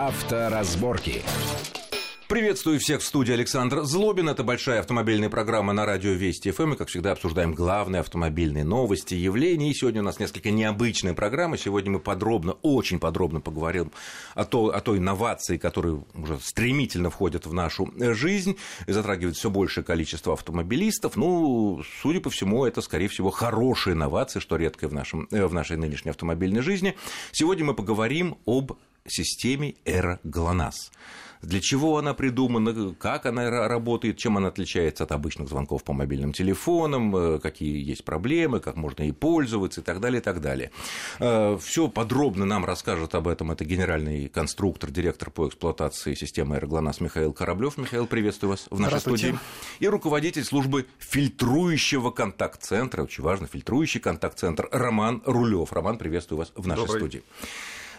Авторазборки. Приветствую всех в студии Александр Злобин. Это большая автомобильная программа на радио Вести ФМ. И, как всегда, обсуждаем главные автомобильные новости, явления. И сегодня у нас несколько необычная программа. Сегодня мы подробно, очень подробно поговорим о, то, о той инновации, которая уже стремительно входит в нашу жизнь и затрагивает все большее количество автомобилистов. Ну, судя по всему, это, скорее всего, хорошая инновация, что редкое в, нашем, в нашей нынешней автомобильной жизни. Сегодня мы поговорим об системе Эра ГЛОНАСС для чего она придумана, как она работает, чем она отличается от обычных звонков по мобильным телефонам, э, какие есть проблемы, как можно ей пользоваться и так далее, и так далее. Э, Все подробно нам расскажет об этом это генеральный конструктор, директор по эксплуатации системы «Аэроглонасс» Михаил Кораблев. Михаил, приветствую вас в нашей студии. И руководитель службы фильтрующего контакт-центра, очень важно, фильтрующий контакт-центр Роман Рулев. Роман, приветствую вас в нашей Добрый. студии.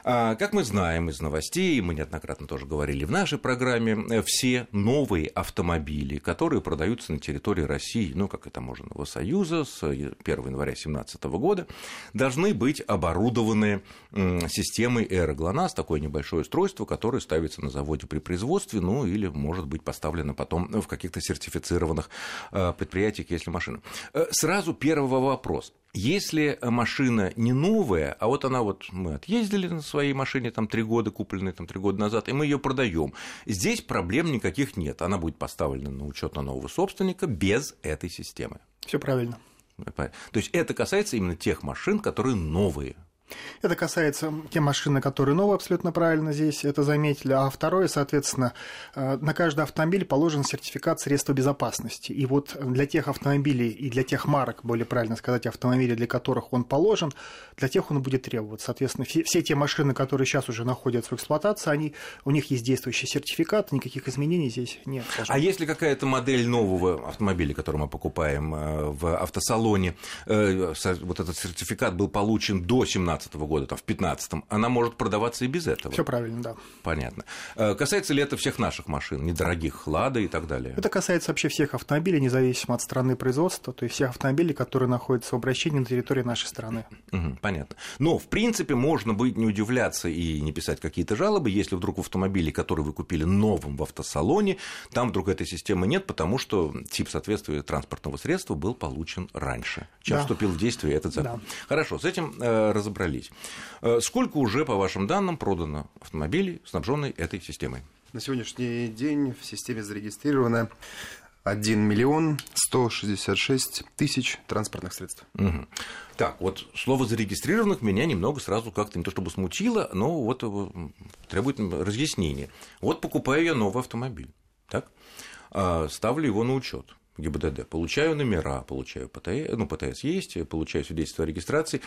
А, как мы знаем из новостей, мы неоднократно тоже говорили в нашей программе, э, все новые автомобили, которые продаются на территории России, ну, как это можно, Союза с 1 января 2017 года, должны быть оборудованы системой Aeroglonас, такое небольшое устройство, которое ставится на заводе при производстве, ну, или может быть поставлено потом в каких-то сертифицированных э, предприятиях, если машина. Э, сразу первый вопрос. Если машина не новая, а вот она вот мы отъездили на своей машине там три года, купленной там три года назад, и мы ее продаем, здесь проблем никаких нет. Она будет поставлена на учет на нового собственника без этой системы. Все правильно. То есть это касается именно тех машин, которые новые. Это касается те машины, которые новые, абсолютно правильно здесь это заметили. А второе, соответственно, э, на каждый автомобиль положен сертификат средства безопасности. И вот для тех автомобилей и для тех марок, более правильно сказать, автомобилей, для которых он положен, для тех он будет требоваться. Соответственно, все, те машины, которые сейчас уже находятся в эксплуатации, они, у них есть действующий сертификат, никаких изменений здесь нет. А если какая-то модель нового автомобиля, который мы покупаем э, в автосалоне, э, вот этот сертификат был получен до 17 2017 года, там, в 2015, она может продаваться и без этого. Все правильно, да. Понятно. Э, касается ли это всех наших машин, недорогих, Лада и так далее? Это касается вообще всех автомобилей, независимо от страны производства, то есть всех автомобилей, которые находятся в обращении на территории нашей страны. Угу, понятно. Но, в принципе, можно быть не удивляться и не писать какие-то жалобы, если вдруг в автомобиле, который вы купили новым в автосалоне, там вдруг этой системы нет, потому что тип соответствия транспортного средства был получен раньше, чем да. вступил в действие этот закон. Да. Хорошо, с этим э, разобрались разобрались. Э, сколько уже, по вашим данным, продано автомобилей, снабженных этой системой? На сегодняшний день в системе зарегистрировано 1 миллион 166 тысяч транспортных средств. Угу. Так, вот слово зарегистрированных меня немного сразу как-то не то чтобы смутило, но вот э, требует разъяснения. Вот покупаю я новый автомобиль, так? А, ставлю его на учет. ГИБДД, получаю номера, получаю ПТС, ну, ПТС есть, получаю свидетельство о регистрации,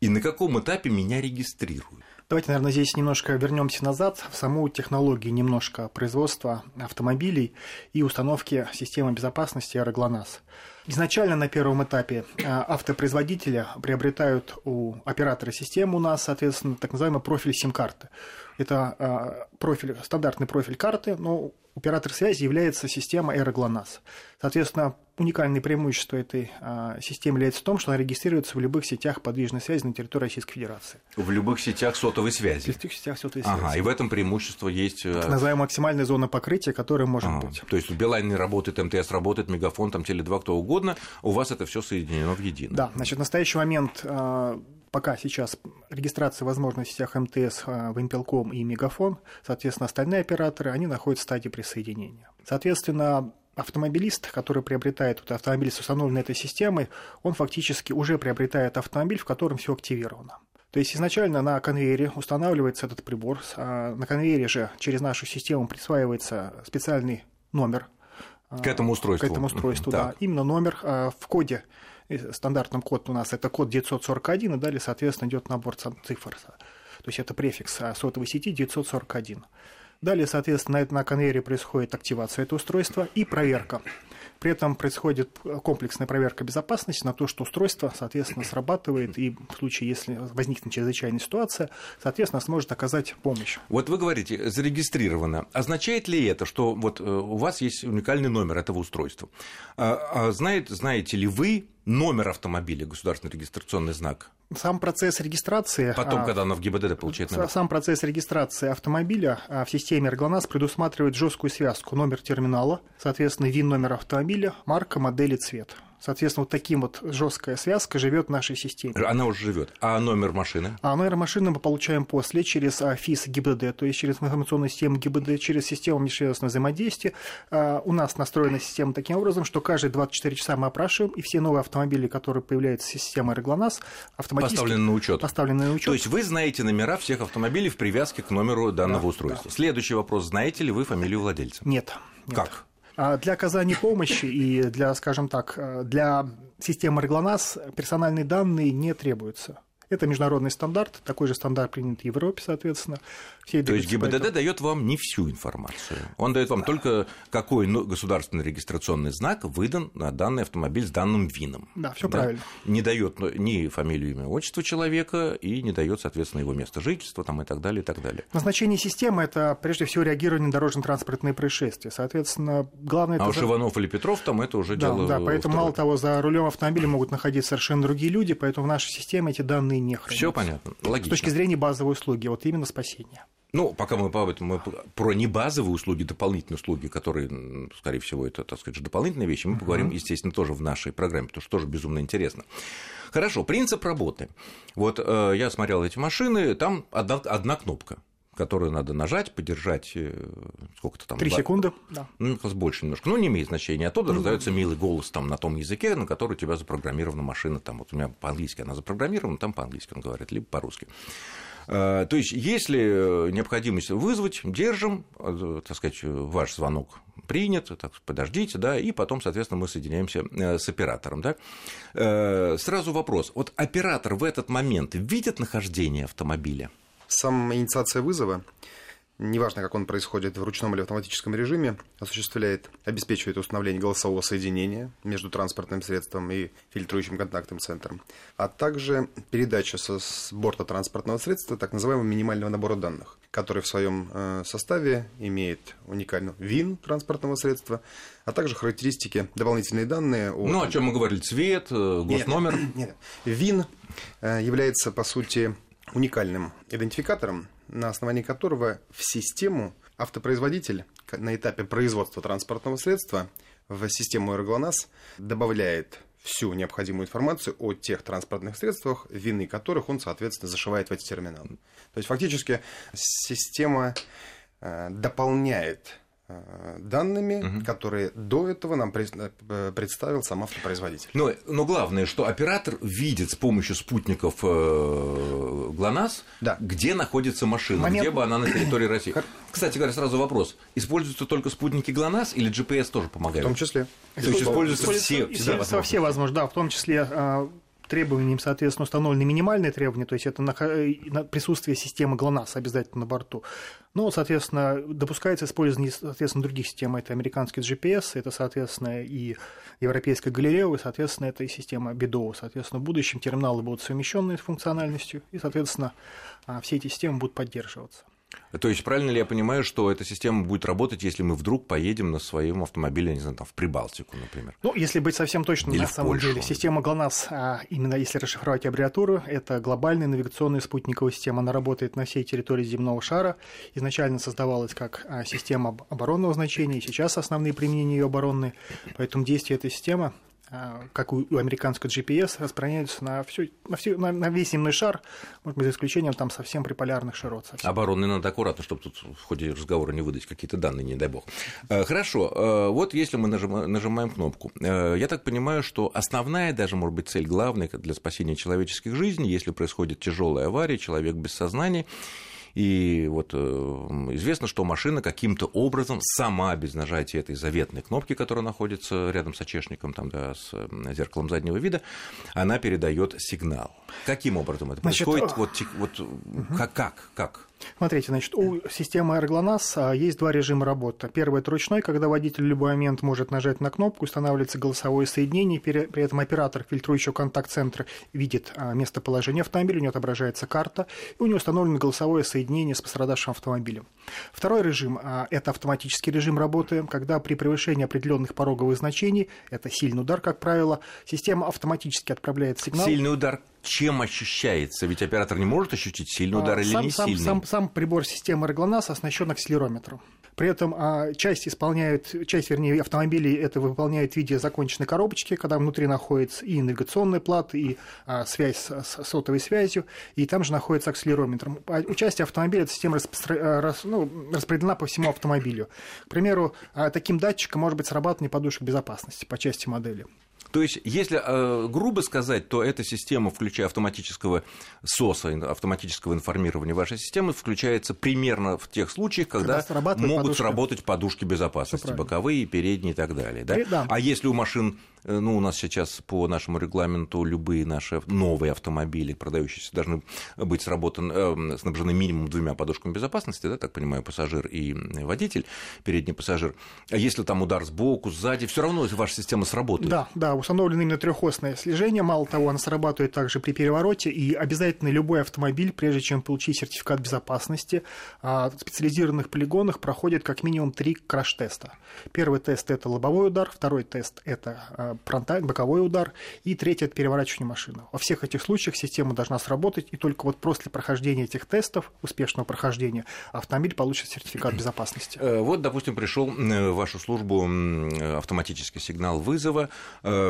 и на каком этапе меня регистрируют? Давайте, наверное, здесь немножко вернемся назад в саму технологию немножко производства автомобилей и установки системы безопасности Аэроглонасс. Изначально на первом этапе э, автопроизводители приобретают у оператора системы у нас, соответственно, так называемый профиль сим-карты. Это э, профиль, стандартный профиль карты, но оператор связи является система Aeroglonasс. Соответственно, уникальное преимущество этой а, системы является в том, что она регистрируется в любых сетях подвижной связи на территории Российской Федерации. В любых сетях сотовой связи? В любых сетях сотовой связи. Ага, и в этом преимущество есть... Э, так называемая максимальная зона покрытия, которая может ага, быть. То есть в Билайне работает, МТС работает, Мегафон, там Теле2, кто угодно, у вас это все соединено в едино. Да, значит, в настоящий момент а, пока сейчас регистрация возможна в сетях МТС, а, Вимпелком и Мегафон, соответственно, остальные операторы, они находятся в стадии присоединения. Соответственно, автомобилист, который приобретает вот автомобиль с установленной этой системой, он фактически уже приобретает автомобиль, в котором все активировано. То есть изначально на конвейере устанавливается этот прибор, а на конвейере же через нашу систему присваивается специальный номер. К этому устройству. К этому устройству, да. Именно номер а, в коде стандартным код у нас это код 941, и далее, соответственно, идет набор цифр. То есть это префикс сотовой сети 941. Далее, соответственно, на конвейере происходит активация этого устройства и проверка. При этом происходит комплексная проверка безопасности на то, что устройство, соответственно, срабатывает, и в случае, если возникнет чрезвычайная ситуация, соответственно, сможет оказать помощь. Вот вы говорите, зарегистрировано. Означает ли это, что вот э, у вас есть уникальный номер этого устройства? А, а знаете, знаете ли вы номер автомобиля, государственный регистрационный знак, Сам процесс регистрации... Потом, а, когда она в ГИБДД получает номер. Сам процесс регистрации автомобиля а, в системе «Эрглонас» предусматривает жесткую связку номер терминала, соответственно, ВИН номер автомобиля, марка, модель и цвет. Соответственно, вот таким вот жесткая связка живет в нашей системе. Она уже живет. А номер машины? А номер машины мы получаем после через а, ФИС ГИБДД, то есть через информационную систему ГИБДД, через систему межведомственного взаимодействия. А, у нас настроена система таким образом, что каждые 24 часа мы опрашиваем, и все новые автомобили, которые появляются в системе Реглонас, автоматически поставлены на учет. Поставлены на учет. То есть вы знаете номера всех автомобилей в привязке к номеру данного да, устройства. Да. Следующий вопрос: знаете ли вы фамилию владельца? Нет. нет. Как? А для оказания помощи и для, скажем так, для системы Реглонас персональные данные не требуются. Это международный стандарт, такой же стандарт принят в Европе, соответственно. Все То есть ГИБДД поэтому... дает вам не всю информацию. Он дает вам только какой государственный регистрационный знак выдан на данный автомобиль с данным ВИНом. Да, все да? правильно. Не дает ни фамилию, имя, отчество человека и не дает, соответственно, его место жительства там, и так далее, и так далее. Назначение системы – это, прежде всего, реагирование на дорожно-транспортные происшествия. Соответственно, главное… А уж за... Иванов или Петров там это уже да, дело… Да, поэтому, второе. мало того, за рулем автомобиля могут находиться совершенно другие люди, поэтому в нашей системе эти данные не хранятся. Все понятно, логично. С точки зрения базовой услуги, вот именно спасения. Ну, пока мы мы про небазовые услуги, дополнительные услуги, которые, скорее всего, это, так сказать, дополнительные вещи, мы поговорим, естественно, тоже в нашей программе, потому что тоже безумно интересно. Хорошо, принцип работы. Вот э, я смотрел эти машины, там одна, одна кнопка которую надо нажать, подержать э, сколько-то там. Три секунды, да. Ну, больше немножко. Ну, не имеет значения. Оттуда ну, раздается милый голос там на том языке, на который у тебя запрограммирована машина. Там вот у меня по-английски она запрограммирована, там по-английски он говорит, либо по-русски. Э, то есть, если необходимость вызвать, держим, э, так сказать, ваш звонок принят, так подождите, да, и потом, соответственно, мы соединяемся э, с оператором, да. Сразу вопрос. Вот оператор в этот момент видит нахождение автомобиля? Сам инициация вызова неважно, как он происходит в ручном или автоматическом режиме, осуществляет, обеспечивает установление голосового соединения между транспортным средством и фильтрующим контактным центром, а также передача со, с борта транспортного средства так называемого минимального набора данных, который в своем э, составе имеет уникальный ВИН транспортного средства, а также характеристики, дополнительные данные. О... Ну, о чем мы говорили, цвет, э, госномер. Нет, нет. ВИН э, является, по сути, уникальным идентификатором, на основании которого в систему автопроизводитель на этапе производства транспортного средства в систему «Эрглонас» добавляет всю необходимую информацию о тех транспортных средствах, вины которых он, соответственно, зашивает в эти терминалы. То есть, фактически, система э, дополняет данными, угу. которые до этого нам э, представил сам автопроизводитель. Но, но главное, что оператор видит с помощью спутников э, ГЛОНАСС, да. где находится машина, Момент... где бы она на территории России. Кстати говоря, сразу вопрос. Используются только спутники ГЛОНАСС или GPS тоже помогает? В том числе. То есть используются все, все, все, все возможно, да, в том числе требованиям, соответственно, установлены минимальные требования, то есть это присутствие системы ГЛОНАСС обязательно на борту. Но, соответственно, допускается использование, соответственно, других систем. Это американский GPS, это, соответственно, и европейская Галилео, и, соответственно, это и система BDO. Соответственно, в будущем терминалы будут совмещены с функциональностью, и, соответственно, а, все эти системы будут поддерживаться. То есть правильно ли я понимаю, что эта система будет работать, если мы вдруг поедем на своем автомобиле, не знаю, там, в Прибалтику, например? Ну, если быть совсем точным, Или на самом Польшу. деле, система ГЛОНАСС, а, именно если расшифровать аббревиатуру, это глобальная навигационная спутниковая система. Она работает на всей территории земного шара. Изначально создавалась как а, система оборонного значения, и сейчас основные применения ее оборонные. Поэтому действие этой системы как у американского GPS, распространяются на, всю, на, всю, на, на весь земной шар, может быть, за исключением там совсем приполярных широт. Совсем. Оборонный надо аккуратно, чтобы тут в ходе разговора не выдать какие-то данные, не дай бог. Э, хорошо, э, вот если мы нажимаем, нажимаем кнопку, э, я так понимаю, что основная, даже, может быть, цель главная для спасения человеческих жизней, если происходит тяжелая авария, человек без сознания, и вот э, известно, что машина каким-то образом сама без нажатия этой заветной кнопки, которая находится рядом с очешником, там, да, с зеркалом заднего вида, она передает сигнал. Каким образом это Значит, происходит? Вот, вот угу. как, как, как? Смотрите, значит, у системы AirGLONASS есть два режима работы. Первый – это ручной, когда водитель в любой момент может нажать на кнопку, устанавливается голосовое соединение, при этом оператор фильтрующего контакт-центра видит а, местоположение автомобиля, у него отображается карта, и у него установлено голосовое соединение с пострадавшим автомобилем. Второй режим – это автоматический режим работы, когда при превышении определенных пороговых значений, это сильный удар, как правило, система автоматически отправляет сигнал. Сильный удар чем ощущается? Ведь оператор не может ощутить сильный удар а, или сам, не сам, сильный. Сам, сам прибор системы Роглонас оснащен акселерометром. При этом а, часть исполняют, часть, вернее, автомобилей это выполняет в виде законченной коробочки, когда внутри находится и навигационная плата, и а, связь с, с сотовой связью, и там же находится акселерометр. А, участие автомобиля, эта система распро... рас... ну, распределена по всему автомобилю. К примеру, а, таким датчиком может быть срабатывание подушек безопасности по части модели. То есть, если э, грубо сказать, то эта система, включая автоматического СОСа, автоматического информирования вашей системы, включается примерно в тех случаях, когда, когда могут подушка. сработать подушки безопасности, боковые, передние и так далее. Да? Да. А если у машин Э, ну, у нас сейчас по нашему регламенту любые наши новые автомобили, продающиеся, должны быть сработаны, э, снабжены минимум двумя подушками безопасности, да, так понимаю, пассажир и водитель, передний пассажир. А если там удар сбоку, сзади, все равно ваша система сработает. Да, да, установлено именно трехосное слежение. Мало того, она срабатывает также при перевороте, и обязательно любой автомобиль, прежде чем получить сертификат безопасности, а, в специализированных полигонах проходит как минимум три краш-теста. Первый тест – это лобовой удар, второй тест – это а, боковой удар, и третий – это переворачивание машины. Во всех этих случаях система должна сработать, и только вот после прохождения этих тестов, успешного прохождения, автомобиль получит сертификат безопасности. Э, вот, допустим, пришел в вашу службу автоматический сигнал вызова.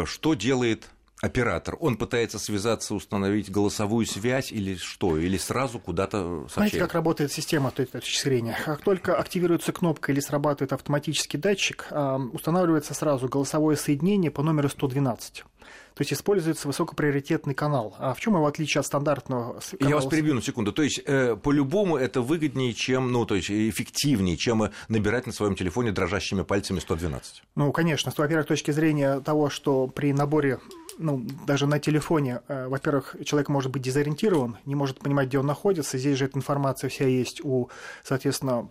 Что делает оператор, он пытается связаться, установить голосовую связь или что? Или сразу куда-то сообщает? Знаете, как работает система с этой точки зрения? Как только активируется кнопка или срабатывает автоматический датчик, устанавливается сразу голосовое соединение по номеру 112. То есть используется высокоприоритетный канал. А в чем его отличие от стандартного канала? Я вас перебью на секунду. То есть, э, по-любому это выгоднее, чем, ну, то есть, эффективнее, чем набирать на своем телефоне дрожащими пальцами 112? Ну, конечно. Во-первых, с точки зрения того, что при наборе ну, даже на телефоне, э, во-первых, человек может быть дезориентирован, не может понимать, где он находится. Здесь же эта информация вся есть у, соответственно,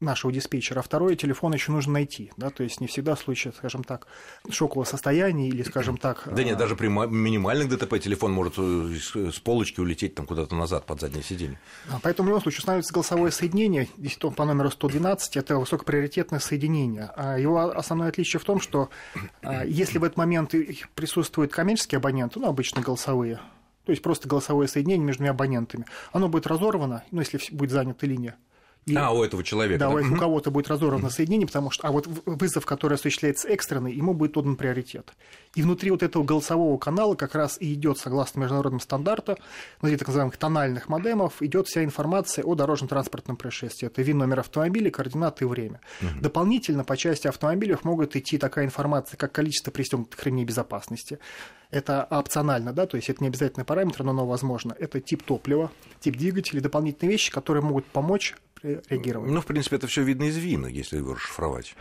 нашего диспетчера, а второй телефон еще нужно найти, да, то есть не всегда в случае, скажем так, шокового состояния или, скажем так... Да нет, а, даже при минимальных ДТП телефон может э, с полочки улететь там куда-то назад под заднее сиденье. Поэтому в любом случае устанавливается голосовое соединение, здесь по номеру 112, это высокоприоритетное соединение. А его основное отличие в том, что а, если в этот момент присутствует коммерческие абоненты, ну, обычно голосовые, то есть просто голосовое соединение между абонентами, оно будет разорвано, ну, если будет занята линия, и, а, у этого человека. Да, да? у кого-то будет разорвано соединение, потому что, а вот вызов, который осуществляется экстренный, ему будет отдан приоритет. И внутри вот этого голосового канала как раз и идет, согласно международным стандартам, внутри так называемых тональных модемов, идет вся информация о дорожно-транспортном происшествии. Это ВИН номер автомобиля, координаты и время. Угу. Дополнительно по части автомобилей могут идти такая информация, как количество пристегнутых ремней безопасности. Это опционально, да, то есть это не обязательный параметр, но оно возможно. Это тип топлива, тип двигателя, дополнительные вещи, которые могут помочь реагировать. Ну, в принципе, это все видно из вина, если его расшифровать.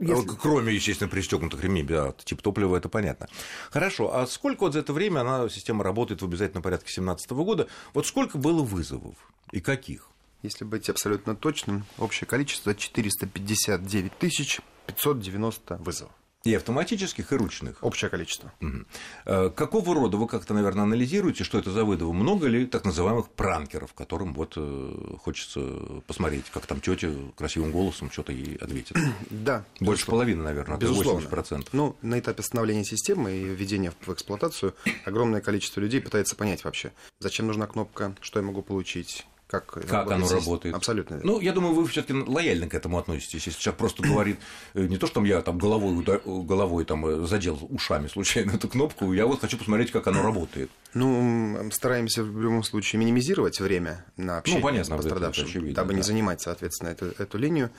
Если... Кроме, естественно, пристегнутых ремней, да, тип топлива, это понятно. Хорошо, а сколько вот за это время она, система работает в обязательном порядке 2017 года? Вот сколько было вызовов и каких? Если быть абсолютно точным, общее количество 459 590 вызовов. И автоматических, и ручных. Общее количество. Угу. Какого рода вы как-то, наверное, анализируете, что это за выдавы? Много ли так называемых пранкеров, которым вот э, хочется посмотреть, как там тетя красивым голосом что-то ей ответит? Да. Больше половины, наверное, безусловно. 80%. Ну, на этапе становления системы и введения в эксплуатацию огромное количество людей пытается понять вообще, зачем нужна кнопка, что я могу получить, как, как оно работает. Абсолютно. Ну, я думаю, вы все-таки лояльно к этому относитесь. Если человек просто говорит, э, не то, что там я там головой, головой там э, задел ушами случайно эту кнопку, я вот хочу посмотреть, как оно работает. Ну, стараемся в любом случае минимизировать время на общение ну, понятно, с пострадавшим, очевидно, дабы да. не занимать, соответственно, эту, эту линию.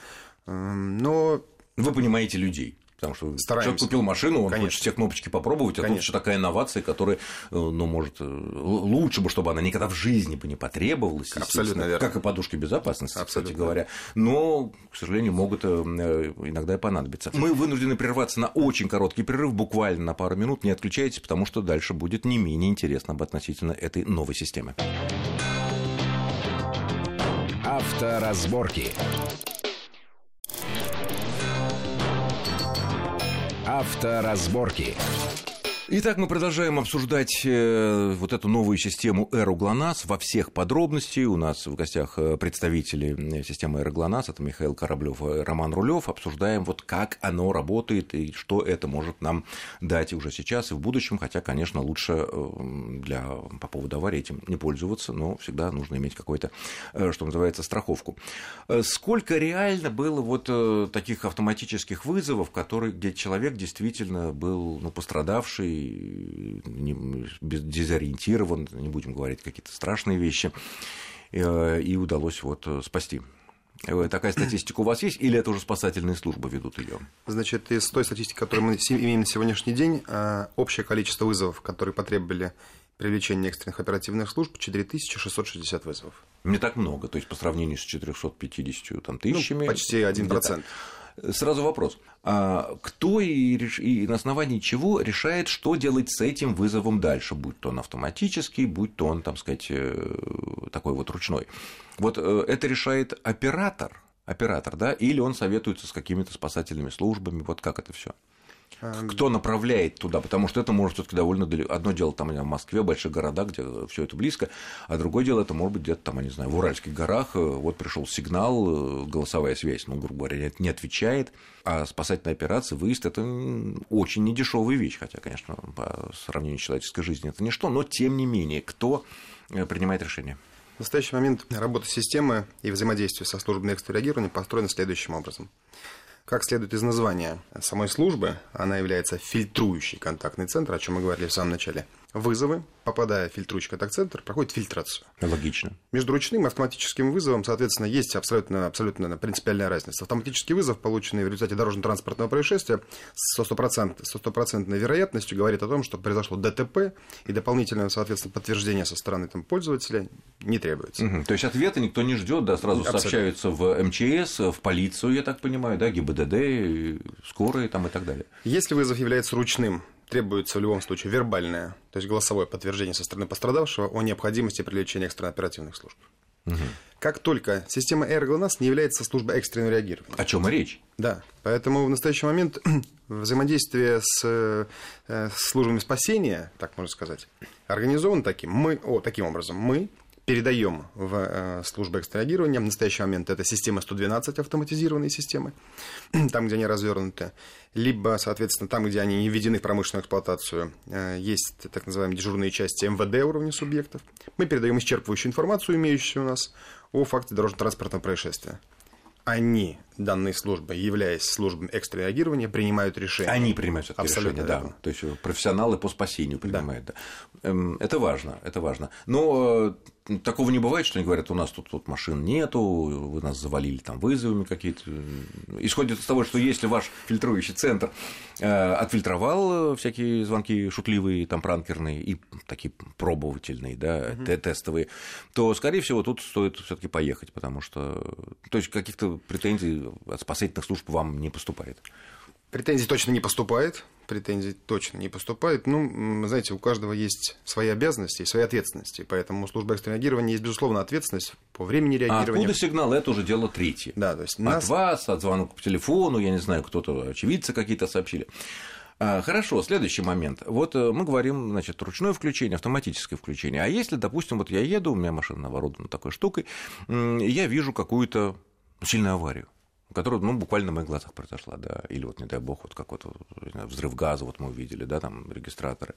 Но вы понимаете людей. Потому что Стараемся. человек купил машину, он Конечно. хочет все кнопочки попробовать, а Конечно. тут еще такая инновация, которая, э, ну, может, э, лучше бы, чтобы она никогда в жизни бы не потребовалась. Абсолютно верно. Как и подушки безопасности, Абсолютно. кстати говоря. Но, к сожалению, могут э, иногда и понадобиться. Мы вынуждены прерваться на очень короткий перерыв, буквально на пару минут. Не отключайтесь, потому что дальше будет не менее интересно об относительно этой новой системы. Авторазборки. Авторазборки. Итак, мы продолжаем обсуждать э, вот эту новую систему Эру ГЛОНАСС во всех подробностях. У нас в гостях э, представители э, системы Эру ГЛОНАСС, это Михаил Кораблев и Роман Рулев. Обсуждаем, вот как оно работает и что это может нам дать уже сейчас и в будущем. Хотя, конечно, лучше для, по поводу аварии этим не пользоваться, но всегда нужно иметь какой-то, что называется, страховку. Сколько реально было вот таких автоматических вызовов, которые, где человек действительно был ну, пострадавший, не, дезориентирован, не будем говорить какие-то страшные вещи, э, и удалось вот э, спасти. Э, такая статистика у вас есть, или это уже спасательные службы ведут ее? Значит, из той статистики, которую мы имеем на сегодняшний день, общее количество вызовов, которые потребовали привлечения экстренных оперативных служб 4660 вызовов. Не так много, то есть по сравнению с 450 там, тысячами. Ну, почти 1%. Сразу вопрос. А кто и, и на основании чего решает, что делать с этим вызовом дальше, будь то он автоматический, будь то он, там сказать, э, такой вот ручной. Вот э, это решает оператор, оператор, да, или он советуется с какими-то спасательными службами, вот как это все? Кто направляет туда? Потому что это может все-таки довольно далеко. Одно дело там в Москве, больших городах, где все это близко, а другое дело это может быть где-то там, я не знаю, в Уральских горах. Э, вот пришел сигнал, э, голосовая связь, ну, грубо говоря, не отвечает. А спасательная операция, выезд это очень недешевая вещь, хотя, конечно, по сравнению с человеческой жизнью это ничто, но тем не менее, кто э, принимает решение? В настоящий момент работа системы и взаимодействие со службой экстренного реагирования построена следующим образом. Как следует из названия самой службы, она является фильтрующий контактный центр, о чем мы говорили в самом начале – вызовы, попадая в фильтрующий контакт-центр, проходит фильтрацию. Логично. Между ручным и автоматическим вызовом, соответственно, есть абсолютно, абсолютно принципиальная разница. Автоматический вызов, полученный в результате дорожно-транспортного происшествия, со стопроцентной вероятностью говорит о том, что произошло ДТП, и дополнительного, соответственно, подтверждения со стороны там, пользователя не требуется. Угу. То есть ответа никто не ждет, да, сразу абсолютно. сообщаются в МЧС, в полицию, я так понимаю, да, ГИБДД, скорые там и так далее. Если вызов является ручным, требуется в любом случае вербальное, то есть голосовое подтверждение со стороны пострадавшего о необходимости привлечения экстренно-оперативных служб. Угу. Как только система ЭРГЛНАС не является службой экстренного реагирования. О чем и речь? Да. Поэтому в настоящий момент взаимодействие с, э, с службами спасения, так можно сказать, организовано таким, мы, о, таким образом. Мы передаем в э, службу экстраагирования. В настоящий момент это система 112 автоматизированные системы, там, где они развернуты. Либо, соответственно, там, где они не введены в промышленную эксплуатацию, э, есть так называемые дежурные части МВД уровня субъектов. Мы передаем исчерпывающую информацию, имеющуюся у нас, о факте дорожно-транспортного происшествия они, данные службы, являясь службами экстренного реагирования, принимают решения. Они принимают это решение, да. То есть профессионалы по спасению принимают. Да. Да. Эм, это важно, это важно. Но э, такого не бывает, что они говорят, у нас тут, тут машин нету, вы нас завалили там вызовами какие-то. Исходит из того, что если ваш фильтрующий центр э, отфильтровал всякие звонки шутливые, там пранкерные и такие пробовательные, да, угу. тестовые, то, скорее всего, тут стоит все-таки поехать, потому что то есть каких-то претензий от спасательных служб вам не поступает. Претензий точно не поступает. Претензий точно не поступает. Ну, знаете, у каждого есть свои обязанности и свои ответственности. Поэтому у службы экстренного реагирования есть, безусловно, ответственность по времени реагирования. А откуда сигнал? Это уже дело третье. Да, то есть нас... От вас, от звонка по телефону, я не знаю, кто-то, очевидцы какие-то сообщили. А, хорошо, следующий момент. Вот э, мы говорим, значит, ручное включение, автоматическое включение. А если, допустим, вот я еду, у меня машина оборудована такой штукой, я вижу какую-то сильную аварию которая, ну, буквально на моих глазах произошла, да, или вот, не дай бог, вот как вот взрыв газа, вот мы увидели, да, там регистраторы.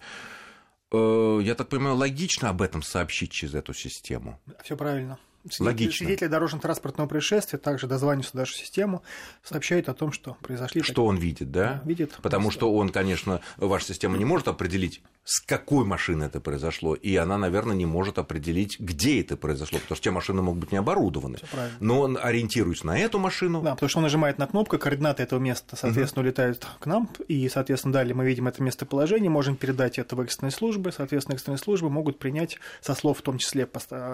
Э, я так понимаю, логично об этом сообщить через эту систему? Все правильно. Логично. Свидетели дорожно-транспортного происшествия также дозваниваются в нашу систему, сообщают о том, что произошли. Что такие... он видит, да? да видит. Потому что он, конечно, ваша система не может определить, с какой машины это произошло, и она, наверное, не может определить, где это произошло, потому что те машины могут быть не оборудованы. Но он ориентируется на эту машину. Да, потому что он нажимает на кнопку, координаты этого места, соответственно, угу. улетают к нам, и, соответственно, далее мы видим это местоположение, можем передать это в экстренные службы, соответственно, экстренные службы могут принять со слов, в том числе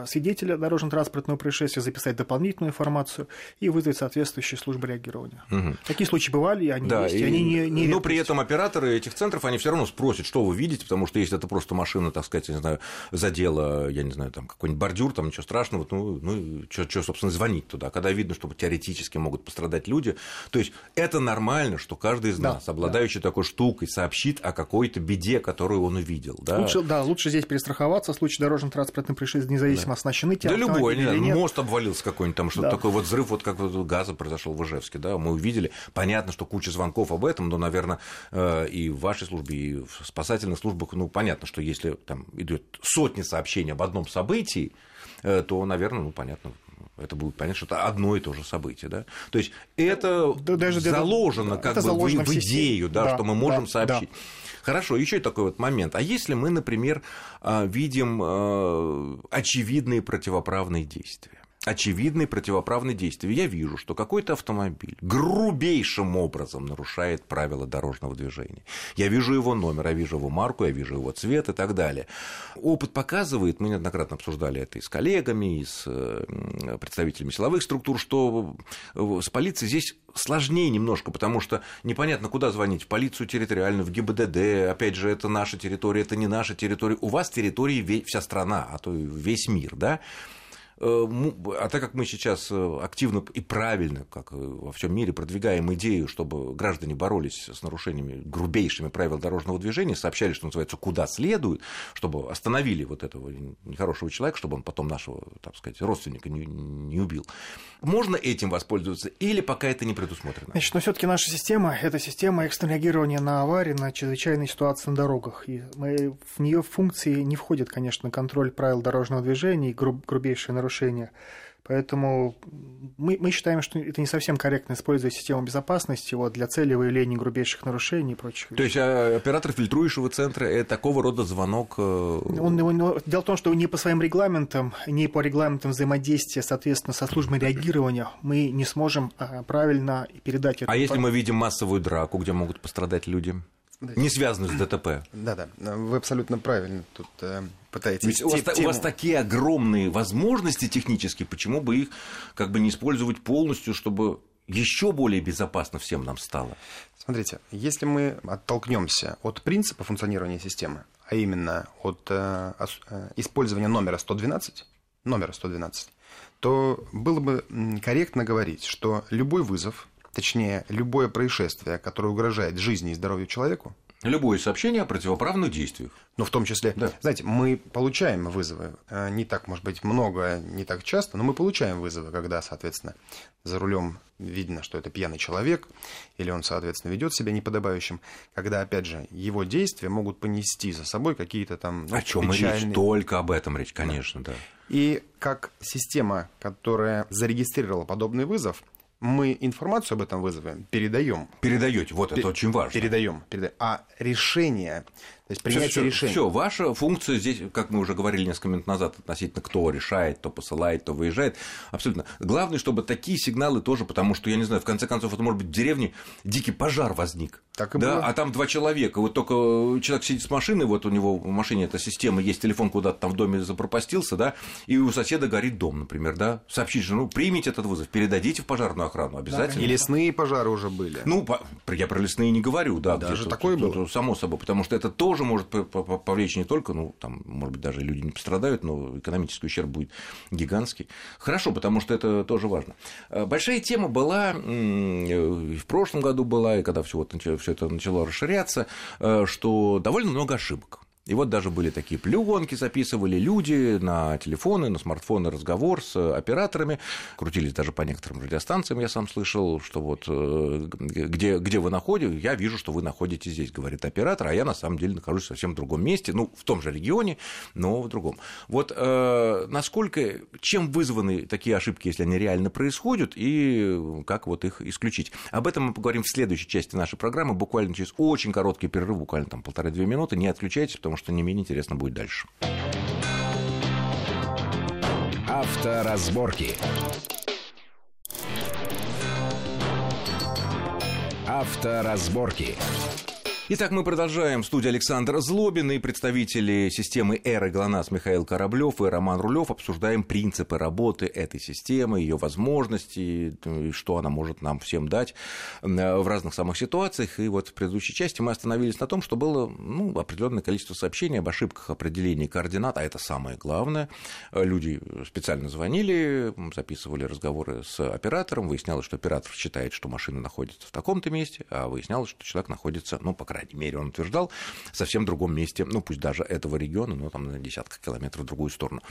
свидетеля дорожно-транспортного транспортного происшествия, записать дополнительную информацию и вызвать соответствующие службы реагирования. Угу. Такие случаи бывали, и они да, есть, и, и они не, не Но при этом операторы этих центров, они все равно спросят, что вы видите, потому потому что если это просто машина, так сказать, я не знаю, задела, я не знаю, там какой-нибудь бордюр, там ничего страшного, ну, ну что, собственно, звонить туда, когда видно, что теоретически могут пострадать люди. То есть это нормально, что каждый из нас, да, обладающий да. такой штукой, сообщит о какой-то беде, которую он увидел. Да? Лучше, да, лучше здесь перестраховаться в случае дорожно-транспортных происшествий, независимо да. оснащены те Да любой, не, нет. мост обвалился какой-нибудь, там что-то да. такое, вот взрыв, вот как газа произошел в Ижевске, да, мы увидели. Понятно, что куча звонков об этом, но, наверное, э, и в вашей службе, и в спасательных службах, ну, понятно, что если там идет сотни сообщений об одном событии, э, то, наверное, ну, понятно, это будет понятно, что это одно и то же событие. Да? То есть это да, даже заложено как это бы заложено в, в идею, да, да, что мы можем да, сообщить. Да. Хорошо, еще такой вот момент. А если мы, например, э, видим очевидные противоправные действия? Очевидные противоправные действия. Я вижу, что какой-то автомобиль грубейшим образом нарушает правила дорожного движения. Я вижу его номер, я вижу его марку, я вижу его цвет и так далее. Опыт показывает, мы неоднократно обсуждали это и с коллегами, и с э, представителями силовых структур, что э, с полицией здесь сложнее немножко, потому что непонятно, куда звонить, в полицию территориальную, в ГИБДД, опять же, это наша территория, это не наша территория, у вас территории вся страна, а то весь мир, да, а так как мы сейчас э, активно и правильно, как во всем мире, продвигаем идею, чтобы граждане боролись с нарушениями грубейшими правил дорожного движения, сообщали, что называется, куда следует, чтобы остановили вот этого нехорошего человека, чтобы он потом нашего, так сказать, родственника не, не убил. Можно этим воспользоваться или пока это не предусмотрено? Значит, но все таки наша система – это система экстренного на аварии, на чрезвычайные ситуации на дорогах. И мы, в нее функции не входит, конечно, контроль правил дорожного движения и груб, грубейшие нарушения нарушения. Поэтому мы, мы считаем, что это не совсем корректно использовать систему безопасности вот, для цели выявления грубейших нарушений и прочих. То есть а, оператор фильтрующего центра – это такого рода звонок? Э, он, он, дело в том, что не по своим регламентам, не по регламентам взаимодействия, соответственно, со службой реагирования мы не сможем а, правильно передать это. А если мы видим массовую драку, где могут пострадать люди? Не связанную с ДТП. Да-да, вы абсолютно правильно тут э, пытаетесь... Ведь у вас, тему... у вас такие огромные возможности технические, почему бы их как бы не использовать полностью, чтобы еще более безопасно всем нам стало? Смотрите, если мы оттолкнемся от принципа функционирования системы, а именно от э, э, использования номера 112, номера 112, то было бы корректно говорить, что любой вызов, точнее, любое происшествие, которое угрожает жизни и здоровью человеку, Любое сообщение о противоправных действиях. Ну, в том числе, да. знаете, мы получаем вызовы, э, не так, может быть, много, не так часто, но мы получаем вызовы, когда, соответственно, за рулем видно, что это пьяный человек, или он, соответственно, ведет себя неподобающим, когда, опять же, его действия могут понести за собой какие-то там... Ну, о чем печальные... речь? Только об этом речь, конечно, да. да. И как система, которая зарегистрировала подобный вызов, мы информацию об этом вызове передаем. Передаете, вот это очень важно. Передаем, передаем. А решение то есть принятие всё, решения. Все, ваша функция здесь, как мы уже говорили несколько минут назад, относительно кто решает, то посылает, то выезжает. Абсолютно. Главное, чтобы такие сигналы тоже, потому что, я не знаю, в конце концов, это может быть в деревне дикий пожар возник. Так и да, было. а там два человека. Вот только человек сидит с машиной, вот у него в машине эта система, есть телефон куда-то там в доме запропастился, да, и у соседа горит дом, например, да. Сообщите же, ну, примите этот вызов, передадите в пожарную охрану обязательно. Да, и лесные пожары уже были. Ну, я про лесные не говорю, да. Даже такое было. Само собой, потому что это тоже может повлечь не только, ну, там, может быть, даже люди не пострадают, но экономический ущерб будет гигантский. Хорошо, потому что это тоже важно. Э, большая тема была, и в прошлом году была, и когда все вот, все это начало расширяться, э, что довольно много ошибок. И вот даже были такие пленки, записывали люди на телефоны, на смартфоны разговор с операторами, крутились даже по некоторым радиостанциям, я сам слышал, что вот э, где, где вы находитесь, я вижу, что вы находитесь здесь, говорит оператор, а я на самом деле нахожусь совсем в другом месте, ну, в том же регионе, но в другом. Вот э, насколько, чем вызваны такие ошибки, если они реально происходят, и как вот их исключить? Об этом мы поговорим в следующей части нашей программы, буквально через очень короткий перерыв, буквально там полторы-две минуты, не отключайтесь, потому потому что не менее интересно будет дальше. Авторазборки. Авторазборки. Итак, мы продолжаем. В студии Александр Злобин и представители системы «Эра ГЛОНАСС» Михаил Кораблев и Роман Рулев обсуждаем принципы работы этой системы, ее возможности, что она может нам всем дать в разных самых ситуациях. И вот в предыдущей части мы остановились на том, что было ну, определенное количество сообщений об ошибках определения координат, а это самое главное. Люди специально звонили, записывали разговоры с оператором, выяснялось, что оператор считает, что машина находится в таком-то месте, а выяснялось, что человек находится, ну, по крайней крайней мере, он утверждал, совсем другом месте, ну пусть даже этого региона, но там на десятка километров в другую сторону.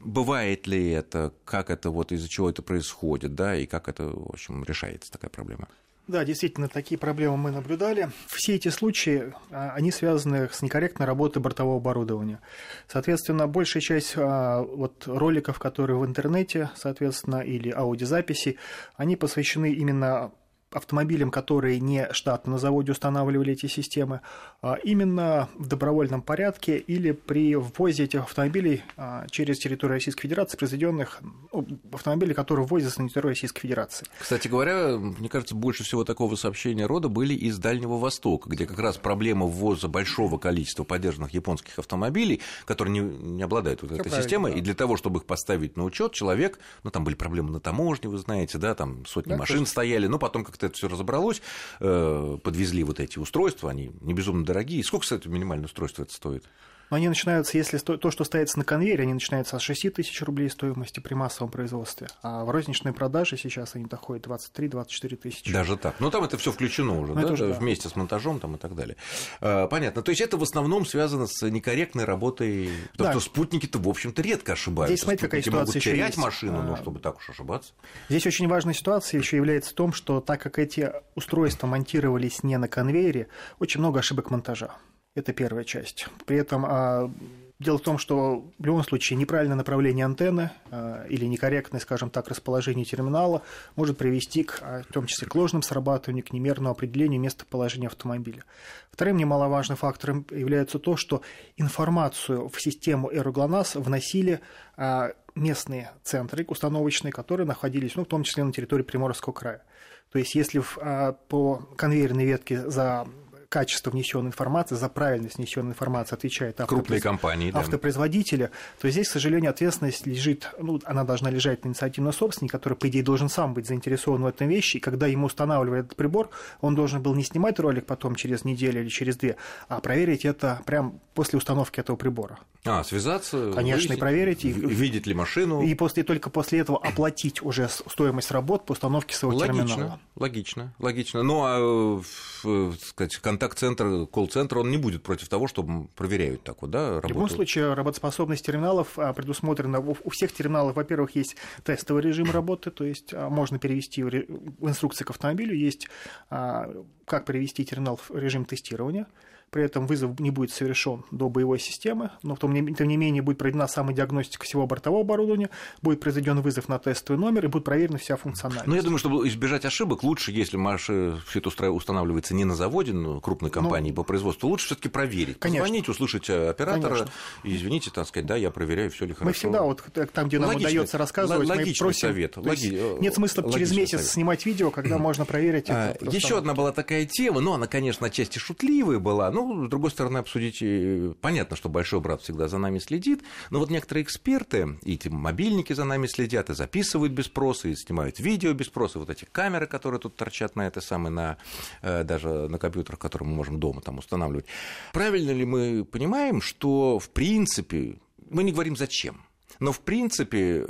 Бывает ли это, как это вот из-за чего это происходит, да, и как это, в общем, решается такая проблема? Да, действительно, такие проблемы мы наблюдали. Все эти случаи, а, они связаны с некорректной работой бортового оборудования. Соответственно, большая часть а, вот, роликов, которые в интернете, соответственно, или аудиозаписи, они посвящены именно автомобилям, которые не штатно на заводе устанавливали эти системы, а именно в добровольном порядке или при ввозе этих автомобилей а, через территорию Российской Федерации, произведенных ну, автомобилей, которые ввозятся на территорию Российской Федерации. Кстати говоря, мне кажется, больше всего такого сообщения рода были из Дальнего Востока, где как раз проблема ввоза большого количества поддержанных японских автомобилей, которые не, не обладают вот этой системой, да. и для того, чтобы их поставить на учет, человек, ну там были проблемы на таможне, вы знаете, да, там сотни да, машин точно. стояли, но потом как-то это все разобралось, э, подвезли вот эти устройства, они не безумно дорогие. Сколько, кстати, минимальное устройство это стоит? Но они начинаются, если то, что ставится на конвейере, они начинаются от 6 тысяч рублей стоимости при массовом производстве. А в розничной продаже сейчас они доходят 23-24 тысячи. Даже так. Ну, там это все включено уже, ну, да? Уже, вместе да. с монтажом там и так далее. А, понятно. То есть это в основном связано с некорректной работой, потому да. что спутники-то, в общем-то, редко ошибаются. Здесь, смотрите, какая ситуация могут терять есть. машину, но чтобы так уж ошибаться. Здесь очень важная ситуация еще является в том, что так как эти устройства монтировались не на конвейере, очень много ошибок монтажа. Это первая часть. При этом а, Дело в том, что в любом случае неправильное направление антенны а, или некорректное, скажем так, расположение терминала может привести к, а, в том числе к ложным срабатыванию, к немерному определению местоположения автомобиля. Вторым немаловажным фактором является то, что информацию в систему Эроглонас вносили местные центры установочные, которые находились, ну, в том числе на территории Приморского края. То есть, если по конвейерной ветке за качество внесенной информации, за правильность внесенной информации отвечает крупные компании, да. автопроизводители, то здесь, к сожалению, ответственность лежит, ну, она должна лежать на инициативном собственнике, который, по идее, должен сам быть заинтересован в этом вещи, и когда ему устанавливали этот прибор, он должен был не снимать ролик потом через неделю или через две, а проверить это прямо после установки этого прибора. А, связаться, Конечно, выяснить, и проверить. И, видит ли машину. И после, только после этого оплатить уже стоимость работ по установке своего логично, терминала. Логично, логично. Ну, а, сказать, контакт-центр, колл-центр, он не будет против того, чтобы проверяют так вот, да, работу? В любом случае, работоспособность терминалов а, предусмотрена. У всех терминалов, во-первых, есть тестовый режим работы, то есть а, можно перевести в инструкции к автомобилю, есть а, как перевести терминал в режим тестирования при этом вызов не будет совершен до боевой системы, но тем не менее будет проведена самодиагностика всего бортового оборудования, будет произведен вызов на тестовый номер и будет проверена вся функциональность. Ну, я думаю, чтобы избежать ошибок, лучше, если машина все это устанавливается не на заводе но крупной компании ну, по произвоству, лучше все таки проверить. Конечно. Позвонить, услышать оператора, Конечно. и извините, так сказать, да, я проверяю, все ли хорошо. Мы всегда, вот там, где нам логичный, удается рассказывать, мы просим... совет. Логи... Нет смысла через месяц совет. снимать видео, когда можно проверить а, Еще одна была такая тема, но она, конечно, отчасти шутливая была, ну, с другой стороны, обсудить. Понятно, что большой брат всегда за нами следит, но вот некоторые эксперты, и эти мобильники за нами следят, и записывают без спроса, и снимают видео без спроса, вот эти камеры, которые тут торчат на это самое, на, э, даже на компьютерах, которые мы можем дома там устанавливать. Правильно ли мы понимаем, что в принципе, мы не говорим зачем, но в принципе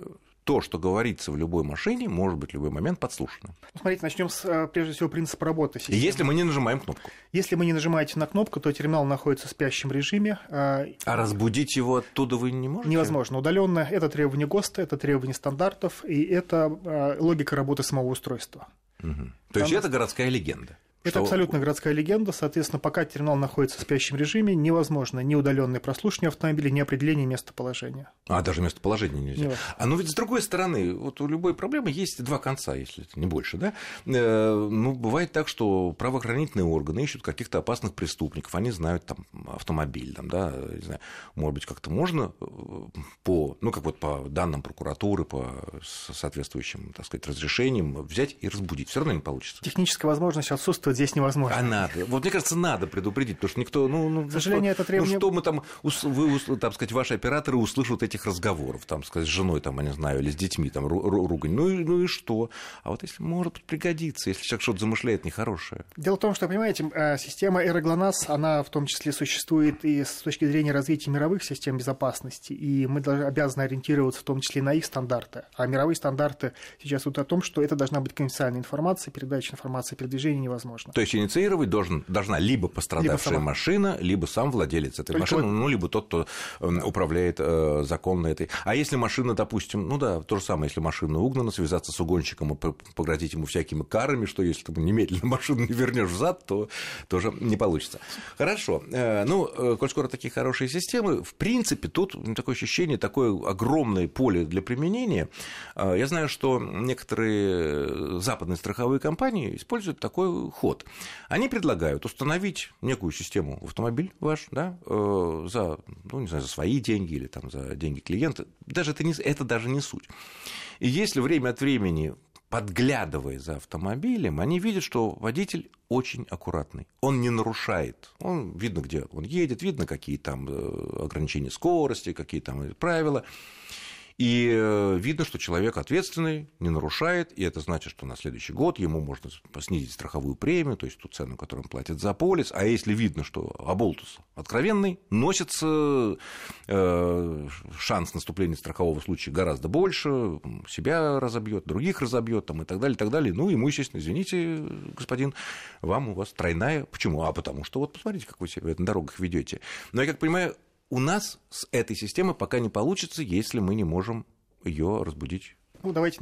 то, что говорится в любой машине, может быть в любой момент подслушано. Смотрите, начнем с, э, прежде всего, принципа работы системы. Если мы не нажимаем кнопку. Если вы не нажимаете на кнопку, то терминал находится в спящем режиме. А, а разбудить его оттуда вы не можете? Невозможно. Удаленно это требование ГОСТа, это требование стандартов, и это а, логика работы самого устройства. Угу. То есть это городская легенда? Это что... абсолютно городская легенда. Соответственно, пока терминал находится в спящем режиме, невозможно ни удаленное прослушивание автомобиля, ни определение местоположения. А, даже местоположение нельзя. Невозможно. А ну ведь с другой стороны, вот у любой проблемы есть два конца, если это не больше, да? Э, ну, бывает так, что правоохранительные органы ищут каких-то опасных преступников, они знают там автомобиль, там, да, не знаю, может быть, как-то можно э, по, ну, как вот по данным прокуратуры, по соответствующим, так сказать, разрешениям взять и разбудить. Все равно не получится. Техническая возможность отсутствует предупреждать здесь невозможно. А надо. Вот мне кажется, надо предупредить, потому что никто, ну, ну к сожалению, что, это требование... Ну, что мы там, вы, там сказать, ваши операторы услышат этих разговоров, там, сказать, с женой, там, я не знаю, или с детьми, там, ругань. Ну и, ну и что? А вот если, может пригодиться, если человек что-то замышляет нехорошее. Дело в том, что, понимаете, э, система Эроглонас, она в том числе существует и с точки зрения развития мировых систем безопасности, и мы должны, обязаны ориентироваться в том числе на их стандарты. А мировые стандарты сейчас вот о том, что это должна быть конфиденциальная информация, передача информации, передвижение невозможно. То есть инициировать должен, должна либо пострадавшая либо машина, либо сам владелец этой Только машины, ну, либо тот, кто эм, управляет э, законно этой. А если машина, допустим, ну да, то же самое, если машина угнана, связаться с угонщиком и погрозить ему всякими карами, что если ты немедленно машину не вернешь взад, то тоже не получится. Хорошо. Э, ну, э, коль скоро такие хорошие системы, в принципе, тут такое ощущение, такое огромное поле для применения. Э, я знаю, что некоторые западные страховые компании используют такой ход. Они предлагают установить некую систему в автомобиль ваш, да, за, ну, не знаю, за свои деньги или там за деньги клиента. Даже это, не, это даже не суть. И если время от времени подглядывая за автомобилем, они видят, что водитель очень аккуратный. Он не нарушает. Он видно, где он едет, видно, какие там э, ограничения скорости, какие там правила. И э, видно, что человек ответственный, не нарушает, и это значит, что на следующий год ему можно снизить страховую премию, то есть ту цену, которую он платит за полис. А если видно, что оболтус откровенный, носится э, шанс наступления страхового случая гораздо больше, себя разобьет, других разобьет там, и так далее, и так далее. Ну, ему, естественно, извините, господин, вам у вас тройная. Почему? А потому что вот посмотрите, как вы себя на дорогах ведете. Но я как понимаю, у нас с этой системой пока не получится, если мы не можем ее разбудить ну, давайте,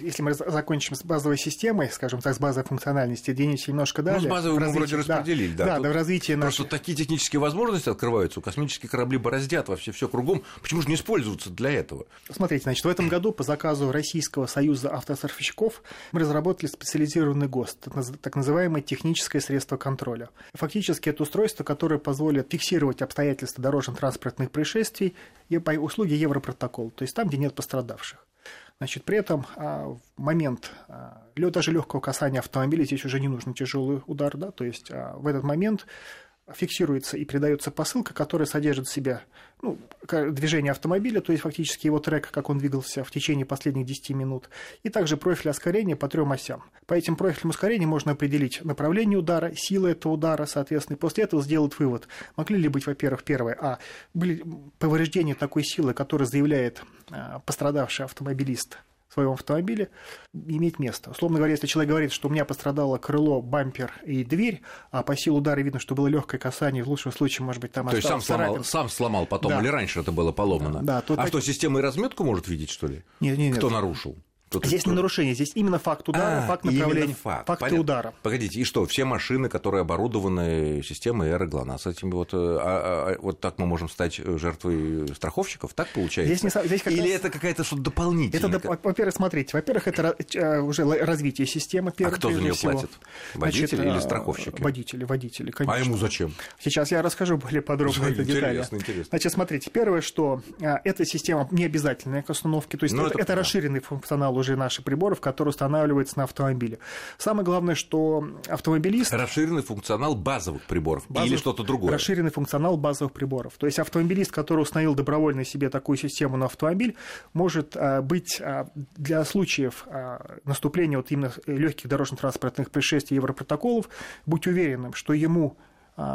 если мы закончим с базовой системой, скажем так, с базовой функциональности, двинемся немножко далее. Ну, с базовой мы вроде распределили, да. Да, да, в развитии Просто наших... такие технические возможности открываются, космические корабли бороздят вообще все кругом. Почему же не используются для этого? Смотрите, значит, в этом году по заказу Российского союза автостраховщиков мы разработали специализированный ГОСТ, так называемое техническое средство контроля. Фактически это устройство, которое позволит фиксировать обстоятельства дорожно-транспортных происшествий и по услуге Европротокол, то есть там, где нет пострадавших. Значит, при этом а, в момент а, даже легкого касания автомобиля здесь уже не нужен тяжелый удар, да, то есть а, в этот момент фиксируется и передается посылка, которая содержит в себе ну, движение автомобиля, то есть фактически его трек, как он двигался в течение последних 10 минут, и также профиль ускорения по трем осям. По этим профилям ускорения можно определить направление удара, силы этого удара, соответственно, и после этого сделать вывод. Могли ли быть, во-первых, первое, а, были повреждения такой силы, которая заявляет а, пострадавший автомобилист своем автомобиле иметь место. Условно говоря, если человек говорит, что у меня пострадало крыло, бампер и дверь, а по силе удара видно, что было легкое касание, в лучшем случае, может быть, там То есть сам сломал, сам сломал потом, да. или раньше это было поломано? Да, а так... что, система и разметку может видеть, что ли? Нет, нет, нет. Кто нарушил? Тут здесь что? не нарушение, здесь именно факт удара, а, факт направления, факт. факты Понятно. удара. Погодите, и что, все машины, которые оборудованы системой Эра ГЛОНАСС, этими вот, а, а, а, вот так мы можем стать жертвой страховщиков, так получается? Здесь не, здесь Или это какая-то что-то дополнительное? Это, во-первых, смотрите, во-первых, это э, уже развитие системы. Первый, а кто за нее всего. платит? Водители Значит, или э, страховщики? Водители, водители, конечно. А ему зачем? Сейчас я расскажу более подробно это детали. Интересно, интересно. Значит, смотрите, первое, что э, эта система не обязательная к установке, то есть это, это, это расширенный функционал уже наших приборов, который устанавливается на автомобиле. Самое главное, что автомобилист... Расширенный функционал базовых приборов базовых... или что-то другое? Расширенный функционал базовых приборов. То есть автомобилист, который установил добровольно себе такую систему на автомобиль, может а, быть а, для случаев а, наступления вот именно легких дорожно-транспортных происшествий Европротоколов, быть уверенным, что ему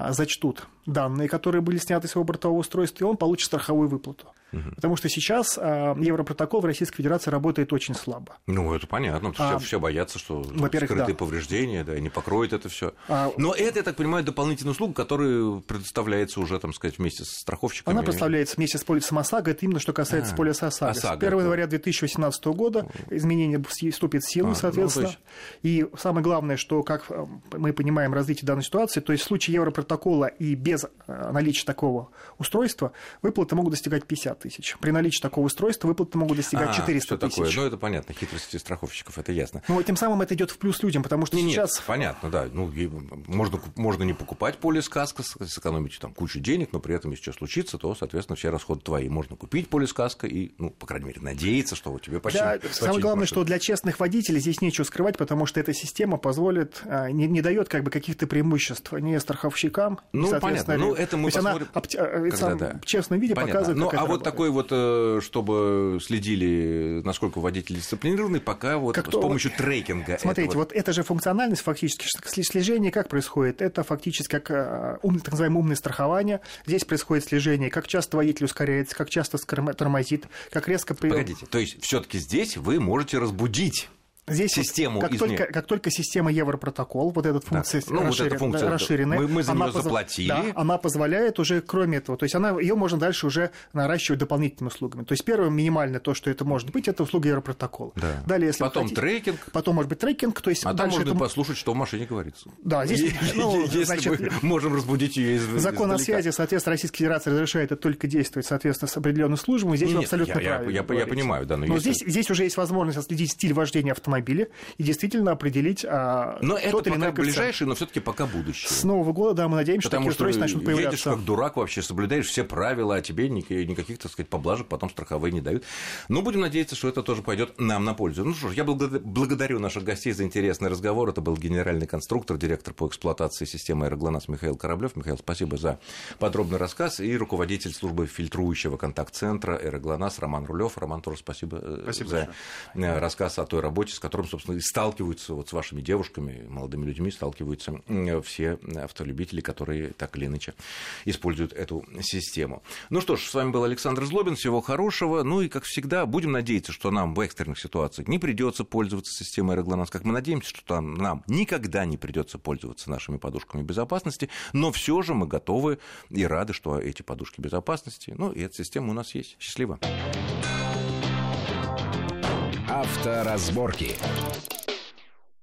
зачтут данные, которые были сняты с его бортового устройства, и он получит страховую выплату. Угу. Потому что сейчас а, Европротокол в Российской Федерации работает очень слабо. Ну, это понятно. А, все, боятся, что скрытые да. повреждения, да, и не покроет это все. А, Но это, я так понимаю, дополнительная услуга, которая предоставляется уже, там сказать, вместе с страховщиками. Она представляется вместе с полисом ОСАГО. Это именно что касается а, полиса ОСАГО. ОСАГО. С 1 января 2018 года изменение вступит в силу, а, соответственно. Ну, есть... И самое главное, что, как мы понимаем развитие данной ситуации, то есть в случае Европротокола и без наличия такого устройства выплаты могут достигать 50 тысяч. При наличии такого устройства выплаты могут достигать А, 400 что тысяч. такое? Ну, это понятно, хитрости страховщиков, это ясно. Ну, тем самым это идет в плюс людям, потому что Не, сейчас... Нет, понятно, да. Ну, и можно, можно не покупать полис каска, сэкономить там кучу денег, но при этом, если что случится, то, соответственно, все расходы твои. Можно купить полис каска и, ну, по крайней мере, надеяться, что у тебя почти... Да, самое главное, что для честных водителей здесь нечего скрывать, потому что эта система позволит, а, не, не дает как бы каких-то преимуществ ни страховщикам, Ну, соответственно, понятно. Ну, это мы то посмотрим, она э, когда, да. в честном виде Понятно. показывает, Ну, а это вот работает. такой вот, э, чтобы следили, насколько водитель дисциплинированный, пока вот Как с то- помощью трекинга. Смотрите, этого- вот это же функциональность фактически. Слежение как происходит? Это фактически как а, ум- так называемое умное страхование. Здесь происходит слежение, как часто водитель ускоряется, как часто тормозит, как резко... Погодите, то есть все-таки здесь вы можете разбудить Здесь вот систему как, изме- только, как только система Европротокол, вот эта функция Ну, вот эта расширен- функция, расширенная, мы- мы за она неё заплатили. Да, она позволяет уже, кроме этого, то есть она, ее можно дальше уже наращивать дополнительными услугами. То есть первое минимальное то, что это может быть, это услуга Европротокола. Да. Далее, если Потом хотите- трекинг. потом может быть трекинг, то есть А там можно это- послушать, что в машине говорится. Да, здесь, ну, Если значит, мы можем разбудить ее из Закон о издалека. связи, соответственно, Российская Федерация разрешает это только действовать, соответственно, с определенной службой. Здесь Нет, вы абсолютно я- правильно. я- я понимаю, да, но но если- здесь, здесь уже есть возможность отследить стиль вождения автомобиля и действительно определить а, Но это тот или иной пока ближайшее, но все-таки пока будущее. С Нового года, да, мы надеемся, Потому что такие устройства начнут едешь появляться. как дурак вообще, соблюдаешь все правила, а тебе ни- никаких, так сказать, поблажек потом страховые не дают. Но будем надеяться, что это тоже пойдет нам на пользу. Ну что ж, я благо- благодарю наших гостей за интересный разговор. Это был генеральный конструктор, директор по эксплуатации системы «Аэроглонасс» Михаил Кораблев. Михаил, спасибо за подробный рассказ. И руководитель службы фильтрующего контакт-центра «Аэроглонасс» Роман Рулев. Роман, тоже спасибо, э, Спасибо за э, рассказ о той работе, с которым, собственно, и сталкиваются вот с вашими девушками, молодыми людьми, сталкиваются все автолюбители, которые так или иначе используют эту систему. Ну что ж, с вами был Александр Злобин. Всего хорошего. Ну и, как всегда, будем надеяться, что нам в экстренных ситуациях не придется пользоваться системой Аэроглонасс, как мы надеемся, что там нам никогда не придется пользоваться нашими подушками безопасности, но все же мы готовы и рады, что эти подушки безопасности, ну и эта система у нас есть. Счастливо. Авторазборки.